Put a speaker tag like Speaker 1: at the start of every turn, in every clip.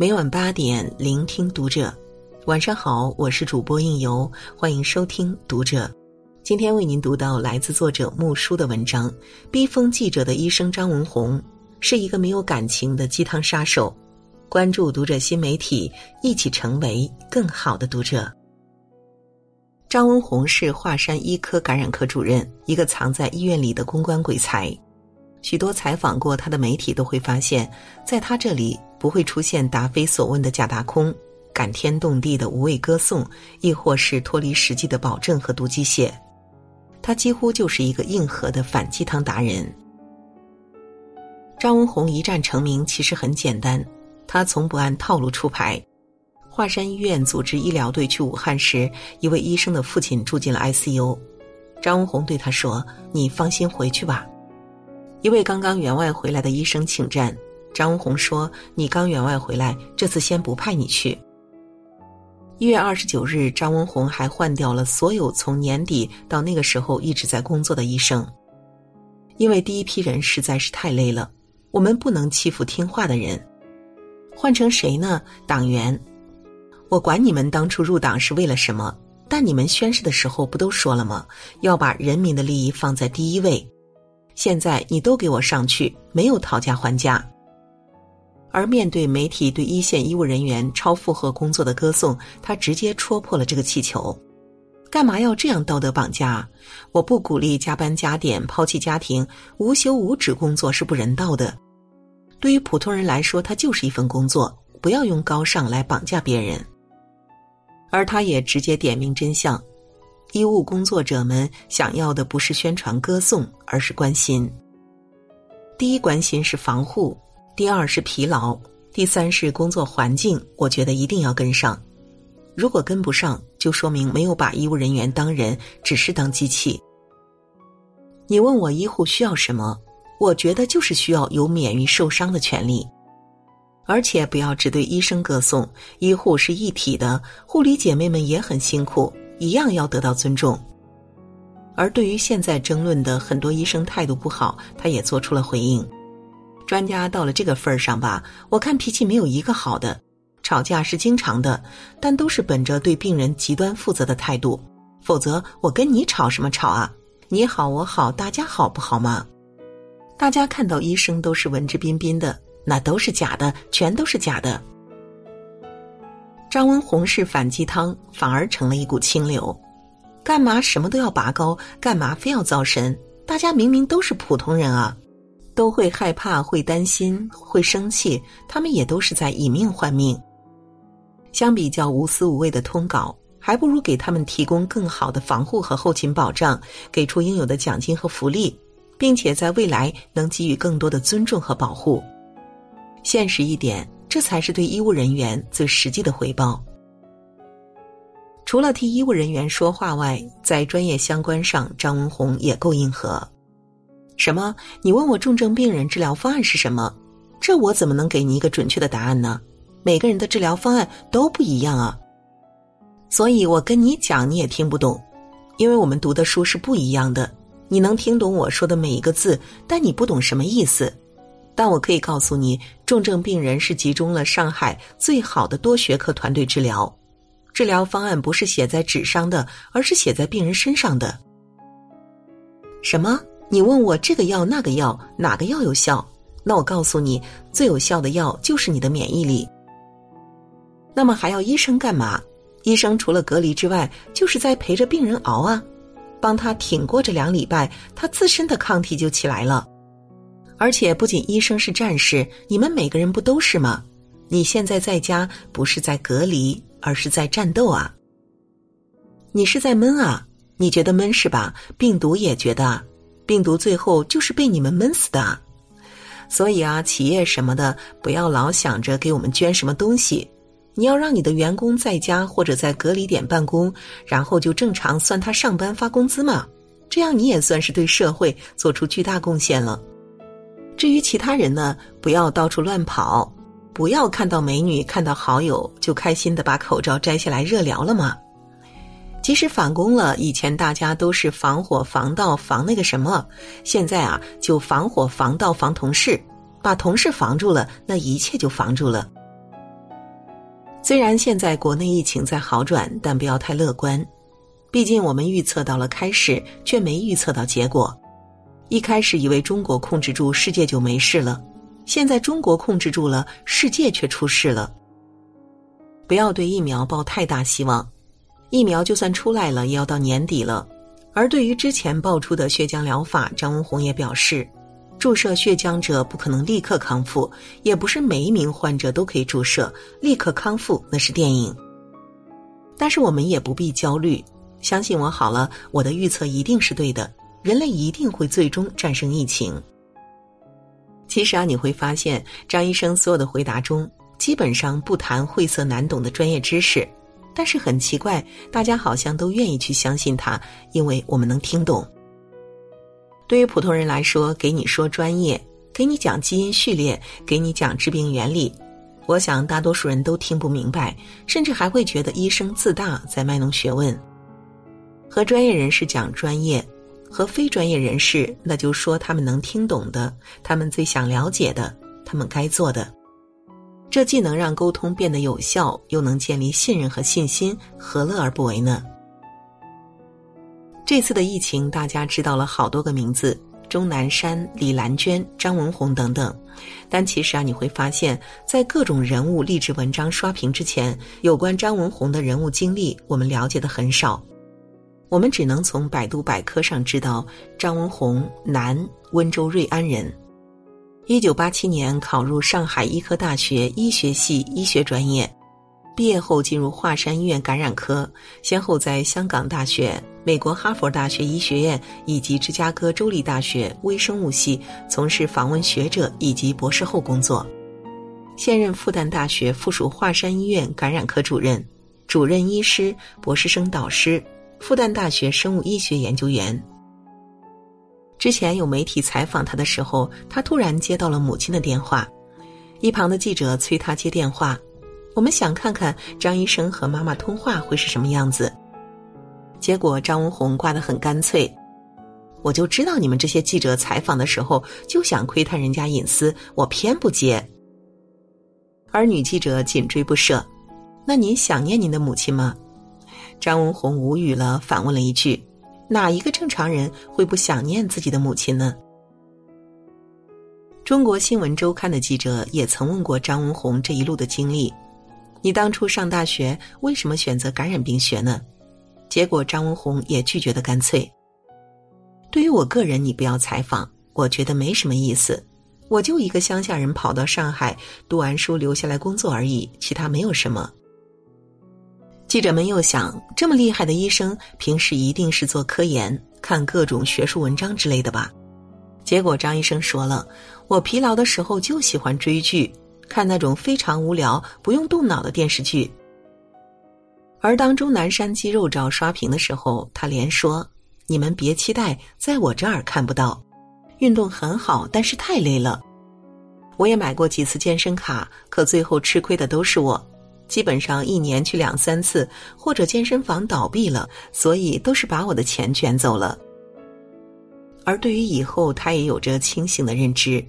Speaker 1: 每晚八点，聆听读者。晚上好，我是主播应由，欢迎收听读者。今天为您读到来自作者木叔的文章。逼疯记者的医生张文宏是一个没有感情的鸡汤杀手。关注读者新媒体，一起成为更好的读者。张文红是华山医科感染科主任，一个藏在医院里的公关鬼才。许多采访过他的媒体都会发现，在他这里不会出现答非所问的假大空、感天动地的无谓歌颂，亦或是脱离实际的保证和读机械。他几乎就是一个硬核的反鸡汤达人。张文宏一战成名其实很简单，他从不按套路出牌。华山医院组织医疗队去武汉时，一位医生的父亲住进了 ICU，张文宏对他说：“你放心回去吧。”一位刚刚员外回来的医生请战，张文宏说：“你刚员外回来，这次先不派你去。”一月二十九日，张文宏还换掉了所有从年底到那个时候一直在工作的医生，因为第一批人实在是太累了，我们不能欺负听话的人。换成谁呢？党员，我管你们当初入党是为了什么，但你们宣誓的时候不都说了吗？要把人民的利益放在第一位。现在你都给我上去，没有讨价还价。而面对媒体对一线医务人员超负荷工作的歌颂，他直接戳破了这个气球。干嘛要这样道德绑架？我不鼓励加班加点、抛弃家庭、无休无止工作是不人道的。对于普通人来说，它就是一份工作，不要用高尚来绑架别人。而他也直接点明真相。医务工作者们想要的不是宣传歌颂，而是关心。第一关心是防护，第二是疲劳，第三是工作环境。我觉得一定要跟上，如果跟不上，就说明没有把医务人员当人，只是当机器。你问我医护需要什么？我觉得就是需要有免于受伤的权利，而且不要只对医生歌颂，医护是一体的，护理姐妹们也很辛苦。一样要得到尊重，而对于现在争论的很多医生态度不好，他也做出了回应。专家到了这个份儿上吧，我看脾气没有一个好的，吵架是经常的，但都是本着对病人极端负责的态度。否则我跟你吵什么吵啊？你好我好大家好不好吗？大家看到医生都是文质彬彬的，那都是假的，全都是假的。张文宏是反鸡汤，反而成了一股清流。干嘛什么都要拔高？干嘛非要造神？大家明明都是普通人啊，都会害怕、会担心、会生气。他们也都是在以命换命。相比较无私无畏的通稿，还不如给他们提供更好的防护和后勤保障，给出应有的奖金和福利，并且在未来能给予更多的尊重和保护。现实一点。这才是对医务人员最实际的回报。除了替医务人员说话外，在专业相关上，张文宏也够硬核。什么？你问我重症病人治疗方案是什么？这我怎么能给你一个准确的答案呢？每个人的治疗方案都不一样啊。所以我跟你讲，你也听不懂，因为我们读的书是不一样的。你能听懂我说的每一个字，但你不懂什么意思。但我可以告诉你，重症病人是集中了上海最好的多学科团队治疗，治疗方案不是写在纸上的，而是写在病人身上的。什么？你问我这个药那个药哪个药有效？那我告诉你，最有效的药就是你的免疫力。那么还要医生干嘛？医生除了隔离之外，就是在陪着病人熬啊，帮他挺过这两礼拜，他自身的抗体就起来了。而且不仅医生是战士，你们每个人不都是吗？你现在在家不是在隔离，而是在战斗啊！你是在闷啊？你觉得闷是吧？病毒也觉得，病毒最后就是被你们闷死的。所以啊，企业什么的不要老想着给我们捐什么东西，你要让你的员工在家或者在隔离点办公，然后就正常算他上班发工资嘛。这样你也算是对社会做出巨大贡献了。至于其他人呢，不要到处乱跑，不要看到美女、看到好友就开心的把口罩摘下来热聊了嘛。即使返工了，以前大家都是防火、防盗、防那个什么，现在啊就防火、防盗、防同事，把同事防住了，那一切就防住了。虽然现在国内疫情在好转，但不要太乐观。毕竟我们预测到了开始，却没预测到结果。一开始以为中国控制住世界就没事了，现在中国控制住了，世界却出事了。不要对疫苗抱太大希望，疫苗就算出来了，也要到年底了。而对于之前爆出的血浆疗法，张文宏也表示，注射血浆者不可能立刻康复，也不是每一名患者都可以注射立刻康复，那是电影。但是我们也不必焦虑，相信我好了，我的预测一定是对的，人类一定会最终战胜疫情。其实啊，你会发现张医生所有的回答中。基本上不谈晦涩难懂的专业知识，但是很奇怪，大家好像都愿意去相信他，因为我们能听懂。对于普通人来说，给你说专业，给你讲基因序列，给你讲致病原理，我想大多数人都听不明白，甚至还会觉得医生自大，在卖弄学问。和专业人士讲专业，和非专业人士，那就说他们能听懂的，他们最想了解的，他们该做的。这既能让沟通变得有效，又能建立信任和信心，何乐而不为呢？这次的疫情，大家知道了好多个名字：钟南山、李兰娟、张文宏等等。但其实啊，你会发现在各种人物励志文章刷屏之前，有关张文宏的人物经历，我们了解的很少。我们只能从百度百科上知道，张文宏，男，温州瑞安人。一九八七年考入上海医科大学医学系医学专业，毕业后进入华山医院感染科，先后在香港大学、美国哈佛大学医学院以及芝加哥州立大学微生物系从事访问学者以及博士后工作。现任复旦大学附属华山医院感染科主任、主任医师、博士生导师，复旦大学生物医学研究员。之前有媒体采访他的时候，他突然接到了母亲的电话，一旁的记者催他接电话。我们想看看张医生和妈妈通话会是什么样子。结果张文红挂得很干脆，我就知道你们这些记者采访的时候就想窥探人家隐私，我偏不接。而女记者紧追不舍，那您想念您的母亲吗？张文红无语了，反问了一句。哪一个正常人会不想念自己的母亲呢？中国新闻周刊的记者也曾问过张文红这一路的经历：“你当初上大学为什么选择感染病学呢？”结果张文红也拒绝的干脆。对于我个人，你不要采访，我觉得没什么意思。我就一个乡下人，跑到上海读完书留下来工作而已，其他没有什么。记者们又想，这么厉害的医生，平时一定是做科研、看各种学术文章之类的吧？结果张医生说了，我疲劳的时候就喜欢追剧，看那种非常无聊、不用动脑的电视剧。而当钟南山肌肉照刷屏的时候，他连说：“你们别期待，在我这儿看不到，运动很好，但是太累了。我也买过几次健身卡，可最后吃亏的都是我。”基本上一年去两三次，或者健身房倒闭了，所以都是把我的钱卷走了。而对于以后，他也有着清醒的认知。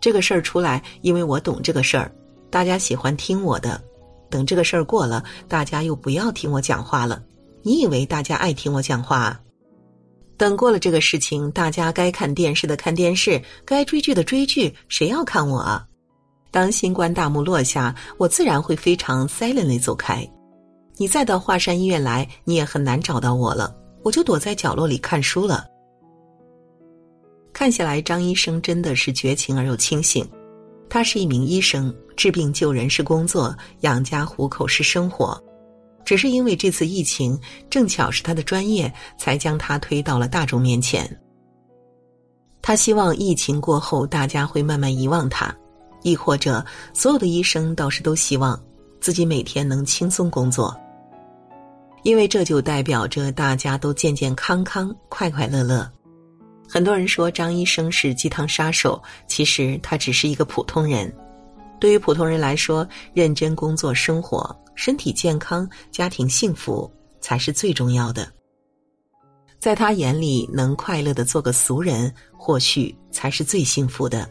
Speaker 1: 这个事儿出来，因为我懂这个事儿，大家喜欢听我的。等这个事儿过了，大家又不要听我讲话了。你以为大家爱听我讲话？等过了这个事情，大家该看电视的看电视，该追剧的追剧，谁要看我啊？当新冠大幕落下，我自然会非常 silently 走开。你再到华山医院来，你也很难找到我了。我就躲在角落里看书了。看下来，张医生真的是绝情而又清醒。他是一名医生，治病救人是工作，养家糊口是生活。只是因为这次疫情正巧是他的专业，才将他推到了大众面前。他希望疫情过后，大家会慢慢遗忘他。亦或者，所有的医生倒是都希望自己每天能轻松工作，因为这就代表着大家都健健康康、快快乐乐。很多人说张医生是鸡汤杀手，其实他只是一个普通人。对于普通人来说，认真工作、生活、身体健康、家庭幸福才是最重要的。在他眼里，能快乐的做个俗人，或许才是最幸福的。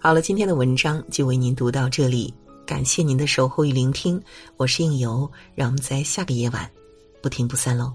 Speaker 1: 好了，今天的文章就为您读到这里，感谢您的守候与聆听，我是应由，让我们在下个夜晚不听不散喽。